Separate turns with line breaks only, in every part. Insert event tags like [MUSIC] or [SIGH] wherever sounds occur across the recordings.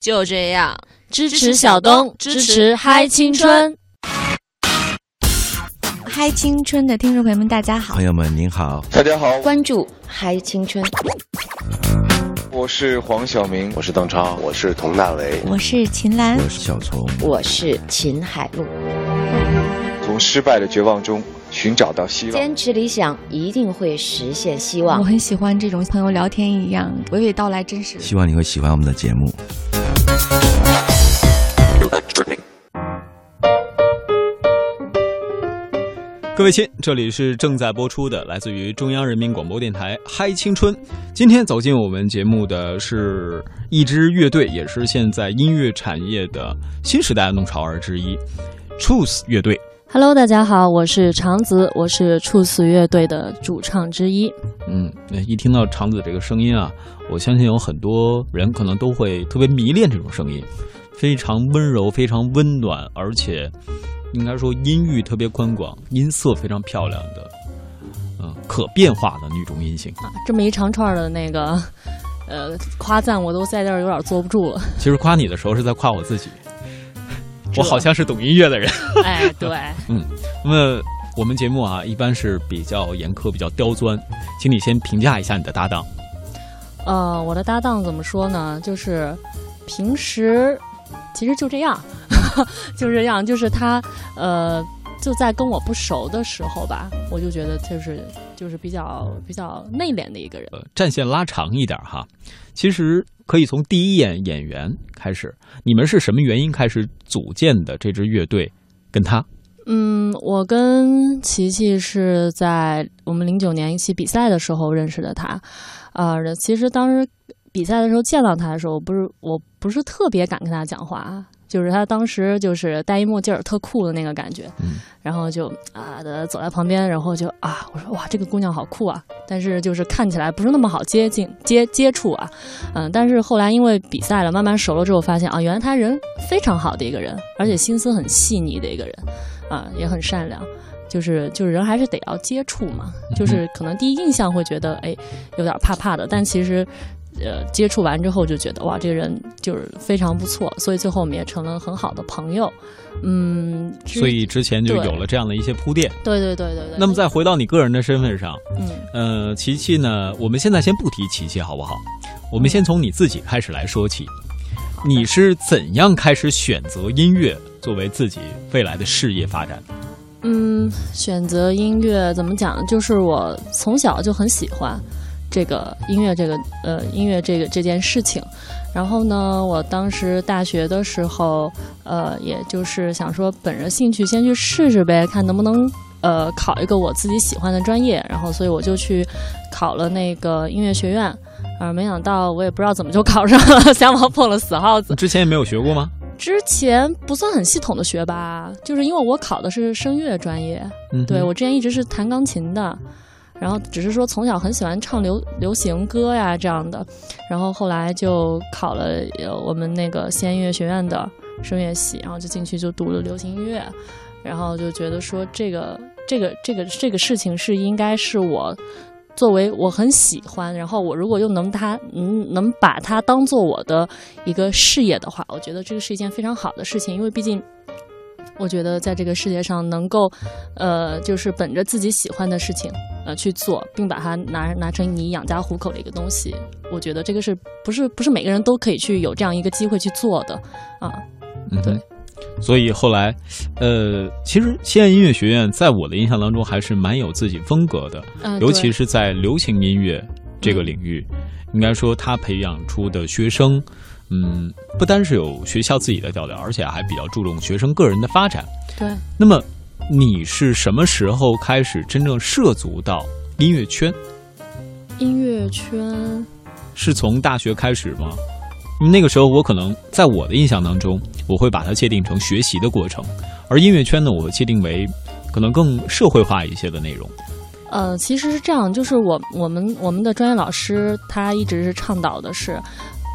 就这样，
支持小东，支持嗨青春。
嗨青春的听众朋友们，大家好！
朋友们您好，
大家好！
关注嗨青春。
我是黄晓明，
我是邓超，
我是佟大为，
我是秦岚，
我是小虫，
我是秦海璐。
从失败的绝望中寻找到希望，
坚持理想，一定会实现希望。
我很喜欢这种朋友聊天一样娓娓道来，真实。
希望你会喜欢我们的节目。
各位亲，这里是正在播出的，来自于中央人民广播电台《嗨青春》。今天走进我们节目的是一支乐队，也是现在音乐产业的新时代弄潮儿之一，Truth 乐队。
Hello，大家好，我是长子，我是 Truth 乐队的主唱之一。
嗯，一听到长子这个声音啊，我相信有很多人可能都会特别迷恋这种声音，非常温柔，非常温暖，而且。应该说音域特别宽广，音色非常漂亮的，嗯，可变化的女中音型
啊。这么一长串的那个，呃，夸赞我都在这儿有点坐不住了。[LAUGHS]
其实夸你的时候是在夸我自己，我好像是懂音乐的人。[LAUGHS]
哎，对，
嗯。那么我们节目啊，一般是比较严苛、比较刁钻，请你先评价一下你的搭档。
呃，我的搭档怎么说呢？就是平时其实就这样。[LAUGHS] 就这样，就是他，呃，就在跟我不熟的时候吧，我就觉得就是就是比较比较内敛的一个人。
呃，战线拉长一点哈，其实可以从第一眼演员开始。你们是什么原因开始组建的这支乐队？跟他？
嗯，我跟琪琪是在我们零九年一起比赛的时候认识的他。啊，其实当时比赛的时候见到他的时候，不是我不是特别敢跟他讲话。就是他当时就是戴一墨镜儿特酷的那个感觉，然后就啊的走在旁边，然后就啊我说哇这个姑娘好酷啊，但是就是看起来不是那么好接近接接触啊，嗯，但是后来因为比赛了，慢慢熟了之后发现啊原来他人非常好的一个人，而且心思很细腻的一个人，啊也很善良，就是就是人还是得要接触嘛，就是可能第一印象会觉得哎有点怕怕的，但其实。呃，接触完之后就觉得哇，这个人就是非常不错，所以最后我们也成了很好的朋友。嗯，
所以之前就有了这样的一些铺垫。
对对对对对。
那么再回到你个人的身份上，嗯，呃，琪琪呢，我们现在先不提琪琪好不好？我们先从你自己开始来说起。你是怎样开始选择音乐作为自己未来的事业发展？
嗯，选择音乐怎么讲？就是我从小就很喜欢。这个音乐，这个呃，音乐这个这件事情，然后呢，我当时大学的时候，呃，也就是想说，本着兴趣先去试试呗，看能不能呃考一个我自己喜欢的专业，然后所以我就去考了那个音乐学院，啊，没想到我也不知道怎么就考上了，瞎猫碰了死耗子。
之前也没有学过吗？
之前不算很系统的学吧，就是因为我考的是声乐专业，嗯对我之前一直是弹钢琴的。然后只是说从小很喜欢唱流流行歌呀这样的，然后后来就考了我们那个西安音乐学院的声乐系，然后就进去就读了流行音乐，然后就觉得说这个这个这个这个事情是应该是我作为我很喜欢，然后我如果又能他嗯能把它当做我的一个事业的话，我觉得这个是一件非常好的事情，因为毕竟。我觉得在这个世界上能够，呃，就是本着自己喜欢的事情，呃，去做，并把它拿拿成你养家糊口的一个东西，我觉得这个是不是不是每个人都可以去有这样一个机会去做的啊？嗯对。
所以后来，呃，其实西安音乐学院在我的印象当中还是蛮有自己风格的，尤其是在流行音乐这个领域，应该说他培养出的学生。嗯，不单是有学校自己的调调，而且还比较注重学生个人的发展。
对。
那么，你是什么时候开始真正涉足到音乐圈？
音乐圈
是从大学开始吗？那个时候，我可能在我的印象当中，我会把它界定成学习的过程，而音乐圈呢，我会界定为可能更社会化一些的内容。
呃，其实是这样，就是我我们我们的专业老师他一直是倡导的是。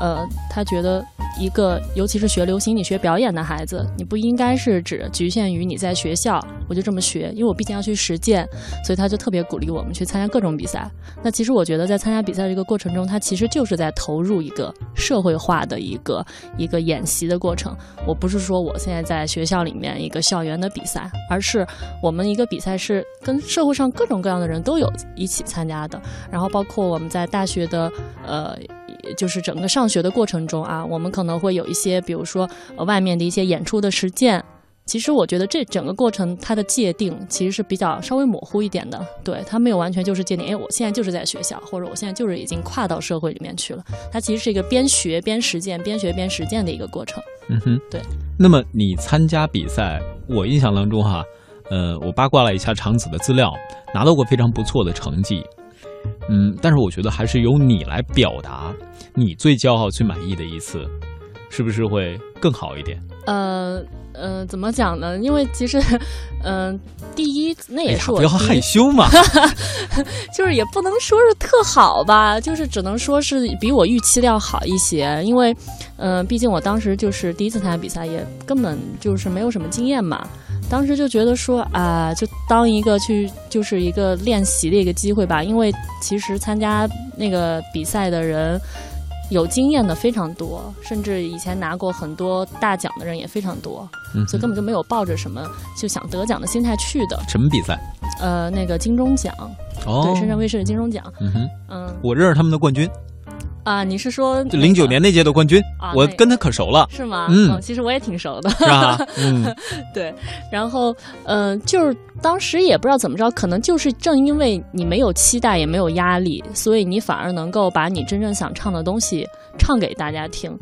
呃，他觉得一个，尤其是学流行、你学表演的孩子，你不应该是只局限于你在学校，我就这么学，因为我毕竟要去实践，所以他就特别鼓励我们去参加各种比赛。那其实我觉得，在参加比赛这个过程中，他其实就是在投入一个社会化的一个一个演习的过程。我不是说我现在在学校里面一个校园的比赛，而是我们一个比赛是跟社会上各种各样的人都有一起参加的，然后包括我们在大学的呃。就是整个上学的过程中啊，我们可能会有一些，比如说呃外面的一些演出的实践。其实我觉得这整个过程它的界定其实是比较稍微模糊一点的，对它没有完全就是界定。哎，我现在就是在学校，或者我现在就是已经跨到社会里面去了。它其实是一个边学边实践、边学边实践的一个过程。
嗯哼，
对。
那么你参加比赛，我印象当中哈，呃，我八卦了一下长子的资料，拿到过非常不错的成绩。嗯，但是我觉得还是由你来表达你最骄傲、最满意的一次，是不是会更好一点？
呃呃，怎么讲呢？因为其实，嗯，[LAUGHS] 第一那也是我
不要害羞嘛，[LAUGHS]
就是也不能说是特好吧，就是只能说是比我预期的要好一些。因为，嗯，毕竟我当时就是第一次参加比赛，也根本就是没有什么经验嘛。当时就觉得说啊，就当一个去就是一个练习的一个机会吧，因为其实参加那个比赛的人有经验的非常多，甚至以前拿过很多大奖的人也非常多，所以根本就没有抱着什么就想得奖的心态去的。
什么比赛？
呃，那个金钟奖，对，深圳卫视的金钟奖。
嗯哼，嗯，我认识他们的冠军。
啊，你是说
零九年那届的冠军？我跟他可熟了，
是吗？嗯，其实我也挺熟的，
是吧？[LAUGHS] 嗯，
对。然后，嗯，就是当时也不知道怎么着，可能就是正因为你没有期待，也没有压力，所以你反而能够把你真正想唱的东西唱给大家听，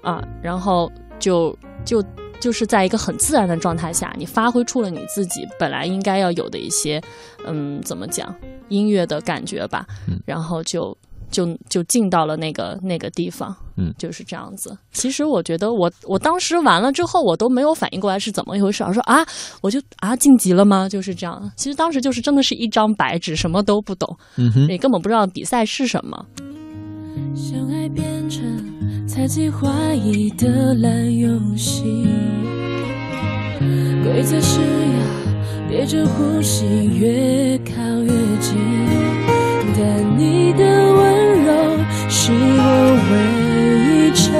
啊，然后就就就是在一个很自然的状态下，你发挥出了你自己本来应该要有的一些，嗯，怎么讲音乐的感觉吧，然后就。就就进到了那个那个地方，
嗯，
就是这样子。其实我觉得，我我当时完了之后，我都没有反应过来是怎么一回事。我说啊，我就啊晋级了吗？就是这样。其实当时就是真的是一张白纸，什么都不懂，
嗯哼，
也根本不知道比赛是什么。
相爱变成猜忌怀疑的烂游戏，规则是要憋着呼吸，越靠越近，但你的温柔。是我唯一沉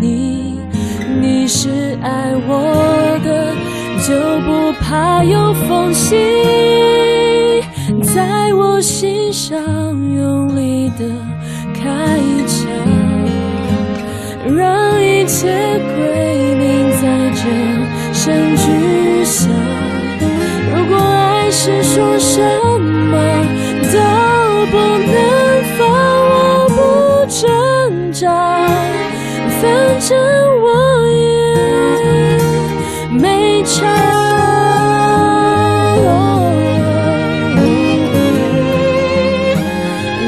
溺，你是爱我的，就不怕有缝隙，在我心上用力的开一枪，让一切归零，在这声巨响。如果爱是说什不能放。我不挣扎，反正我也没差。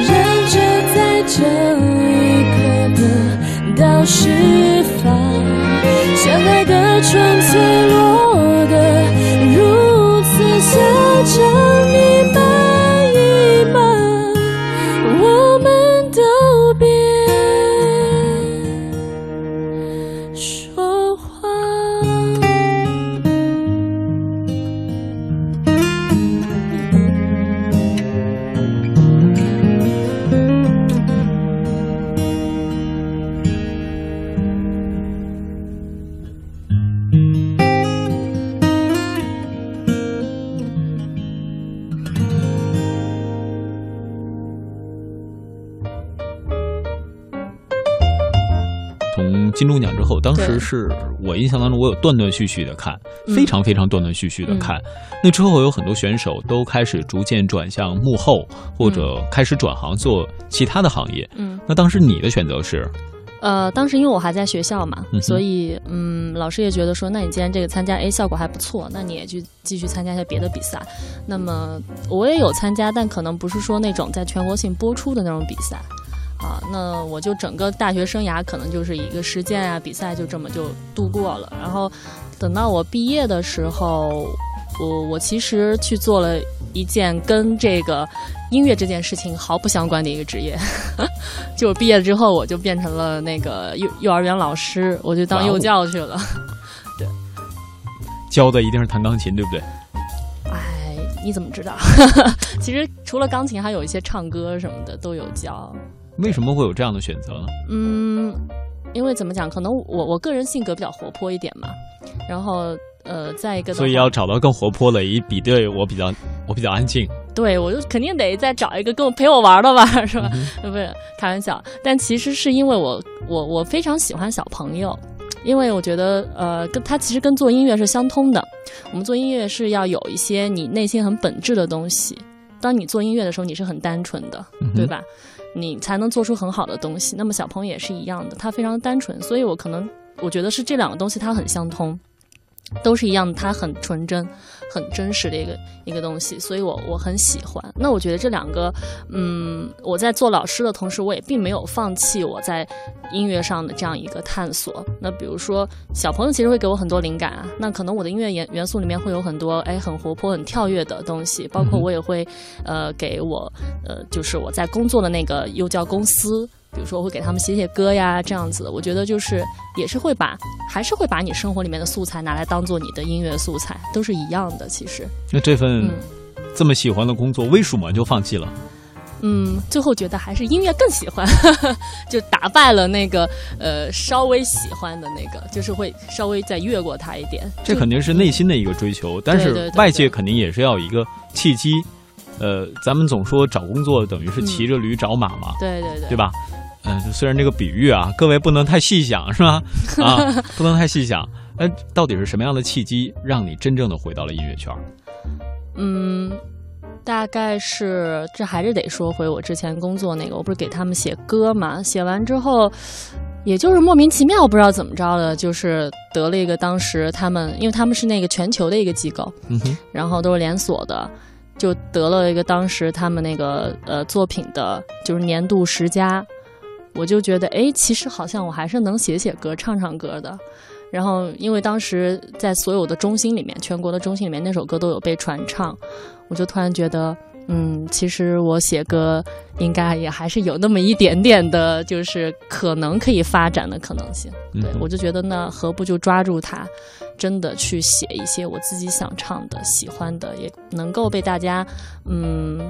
忍着在这一刻得到释放，相爱的
金钟奖之后，当时是我印象当中，我有断断续续的看，非常非常断断续续的看。那之后有很多选手都开始逐渐转向幕后，或者开始转行做其他的行业。
嗯，
那当时你的选择是？
呃，当时因为我还在学校嘛，所以嗯，老师也觉得说，那你既然这个参加，A，效果还不错，那你也去继续参加一下别的比赛。那么我也有参加，但可能不是说那种在全国性播出的那种比赛。啊，那我就整个大学生涯可能就是一个实践啊，比赛就这么就度过了。然后等到我毕业的时候，我我其实去做了一件跟这个音乐这件事情毫不相关的一个职业，[LAUGHS] 就是毕业之后我就变成了那个幼幼儿园老师，我就当幼教去了。[LAUGHS] 对，
教的一定是弹钢琴，对不对？
哎，你怎么知道？[LAUGHS] 其实除了钢琴，还有一些唱歌什么的都有教。
为什么会有这样的选择呢？
嗯，因为怎么讲，可能我我个人性格比较活泼一点嘛，然后。呃，再一个，
所以要找到更活泼的，以比对我比较，我比较安静。
对，我就肯定得再找一个跟我陪我玩的吧，[LAUGHS] 是吧？不是开玩笑，但其实是因为我，我我非常喜欢小朋友，因为我觉得，呃，跟他其实跟做音乐是相通的。我们做音乐是要有一些你内心很本质的东西。当你做音乐的时候，你是很单纯的，对吧？你才能做出很好的东西。那么小朋友也是一样的，他非常单纯，所以我可能我觉得是这两个东西它很相通。都是一样的，它很纯真、很真实的一个一个东西，所以我我很喜欢。那我觉得这两个，嗯，我在做老师的同时，我也并没有放弃我在音乐上的这样一个探索。那比如说，小朋友其实会给我很多灵感啊，那可能我的音乐元元素里面会有很多哎很活泼、很跳跃的东西，包括我也会呃给我呃就是我在工作的那个幼教公司。比如说，我会给他们写写歌呀，这样子。我觉得就是也是会把，还是会把你生活里面的素材拿来当做你的音乐素材，都是一样的。其实，
那这份这么喜欢的工作，为什么就放弃了？
嗯，最后觉得还是音乐更喜欢，[LAUGHS] 就打败了那个呃稍微喜欢的那个，就是会稍微再越过它一点。
这肯定是内心的一个追求，但是外界肯定也是要有一个契机。呃，咱们总说找工作等于是骑着驴找马嘛，
对对对，
对吧？嗯，虽然这个比喻啊，各位不能太细想，是吧？[LAUGHS] 啊，不能太细想。那到底是什么样的契机让你真正的回到了音乐圈？
嗯，大概是这还是得说回我之前工作那个，我不是给他们写歌嘛？写完之后，也就是莫名其妙，不知道怎么着的，就是得了一个当时他们，因为他们是那个全球的一个机构，然后都是连锁的，就得了一个当时他们那个呃作品的，就是年度十佳。我就觉得，哎，其实好像我还是能写写歌、唱唱歌的。然后，因为当时在所有的中心里面，全国的中心里面，那首歌都有被传唱，我就突然觉得，嗯，其实我写歌应该也还是有那么一点点的，就是可能可以发展的可能性。对我就觉得，那何不就抓住它，真的去写一些我自己想唱的、喜欢的，也能够被大家，嗯。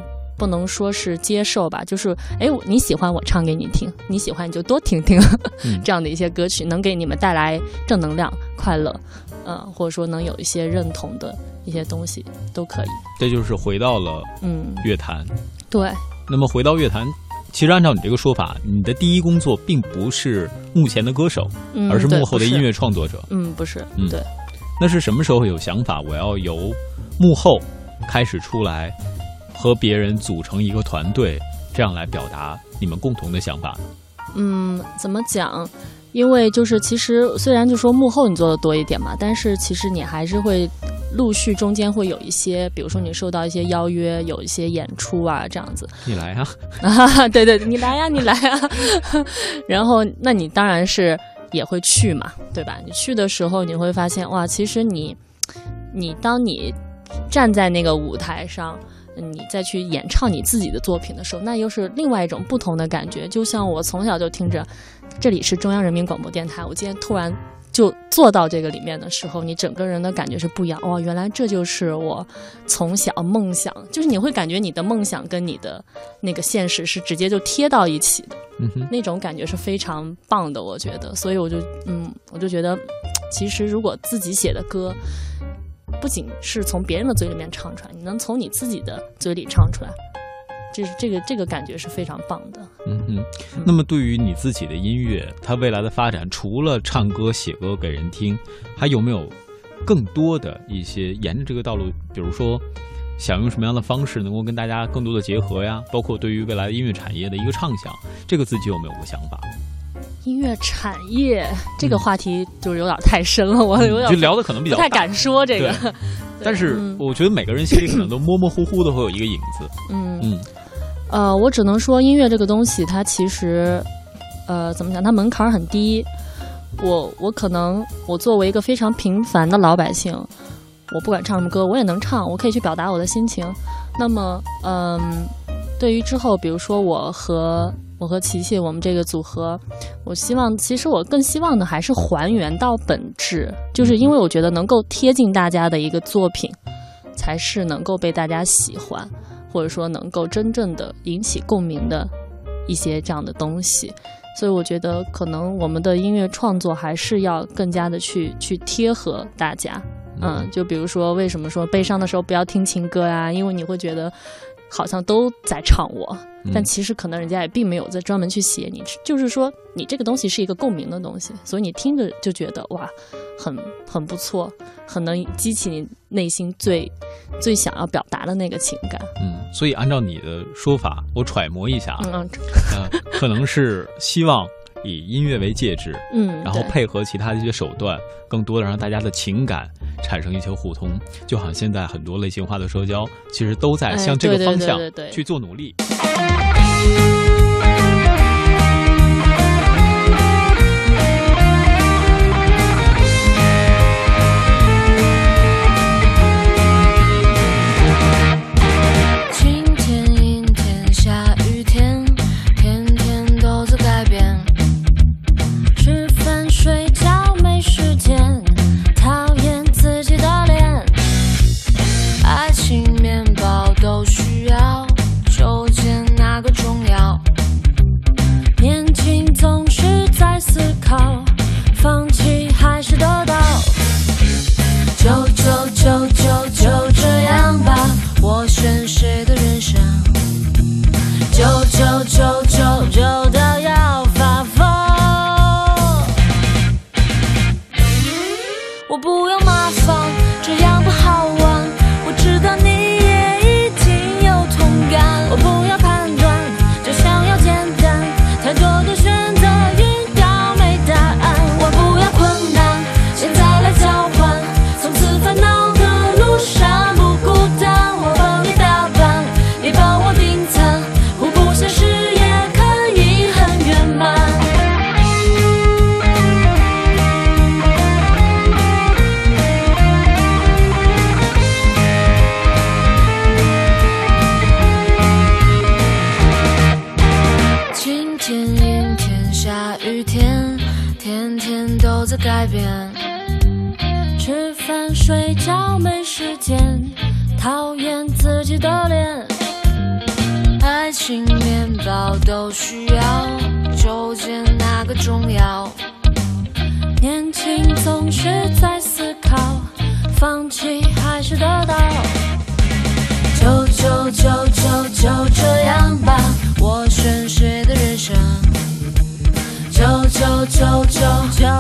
不能说是接受吧，就是哎，你喜欢我唱给你听，你喜欢你就多听听，[LAUGHS] 这样的一些歌曲能给你们带来正能量、快乐，嗯，或者说能有一些认同的一些东西都可以。
这就是回到了
嗯
乐坛，
对。
那么回到乐坛，其实按照你这个说法，你的第一工作并不是目前的歌手，而是幕后的音乐创作者。
嗯，不是，
嗯，
对。
那是什么时候有想法，我要由幕后开始出来？和别人组成一个团队，这样来表达你们共同的想法。
嗯，怎么讲？因为就是其实虽然就说幕后你做的多一点嘛，但是其实你还是会陆续中间会有一些，比如说你受到一些邀约，有一些演出啊这样子。[LAUGHS] [LAUGHS]
你来啊！
啊，对对，你来呀，你来啊！[LAUGHS] 然后那你当然是也会去嘛，对吧？你去的时候你会发现哇，其实你你当你站在那个舞台上。你再去演唱你自己的作品的时候，那又是另外一种不同的感觉。就像我从小就听着，这里是中央人民广播电台，我今天突然就坐到这个里面的时候，你整个人的感觉是不一样。哇，原来这就是我从小梦想，就是你会感觉你的梦想跟你的那个现实是直接就贴到一起的，那种感觉是非常棒的，我觉得。所以我就嗯，我就觉得，其实如果自己写的歌。不仅是从别人的嘴里面唱出来，你能从你自己的嘴里唱出来，就是这个这个感觉是非常棒的。
嗯嗯。那么对于你自己的音乐，它未来的发展，除了唱歌、写歌给人听，还有没有更多的一些沿着这个道路？比如说，想用什么样的方式能够跟大家更多的结合呀？包括对于未来的音乐产业的一个畅想，这个自己有没有个想法？
音乐产业这个话题就是有点太深了，我有点
就聊的可能比较
不太敢说这个。[LAUGHS]
但是我觉得每个人心里可能都模模糊糊的会有一个影子。
嗯嗯，呃，我只能说音乐这个东西，它其实呃怎么讲，它门槛很低。我我可能我作为一个非常平凡的老百姓，我不管唱什么歌，我也能唱，我可以去表达我的心情。那么，嗯，对于之后，比如说我和我和琪琪我们这个组合，我希望，其实我更希望的还是还原到本质，就是因为我觉得能够贴近大家的一个作品，才是能够被大家喜欢，或者说能够真正的引起共鸣的一些这样的东西。所以我觉得，可能我们的音乐创作还是要更加的去去贴合大家。嗯，就比如说，为什么说悲伤的时候不要听情歌啊？因为你会觉得好像都在唱我，但其实可能人家也并没有在专门去写你。就是说，你这个东西是一个共鸣的东西，所以你听着就觉得哇，很很不错，很能激起你内心最最想要表达的那个情感。
嗯，所以按照你的说法，我揣摩一下，嗯，[LAUGHS] 可能是希望。以音乐为介质，
嗯，
然后配合其他的一些手段，更多的让大家的情感产生一些互通，就好像现在很多类型化的社交，其实都在向这个方向去做努力。都需要究竟哪个重要。
年轻总是在思考放弃还是得到。
就就就就就这样吧我选谁的人生。就
就就就就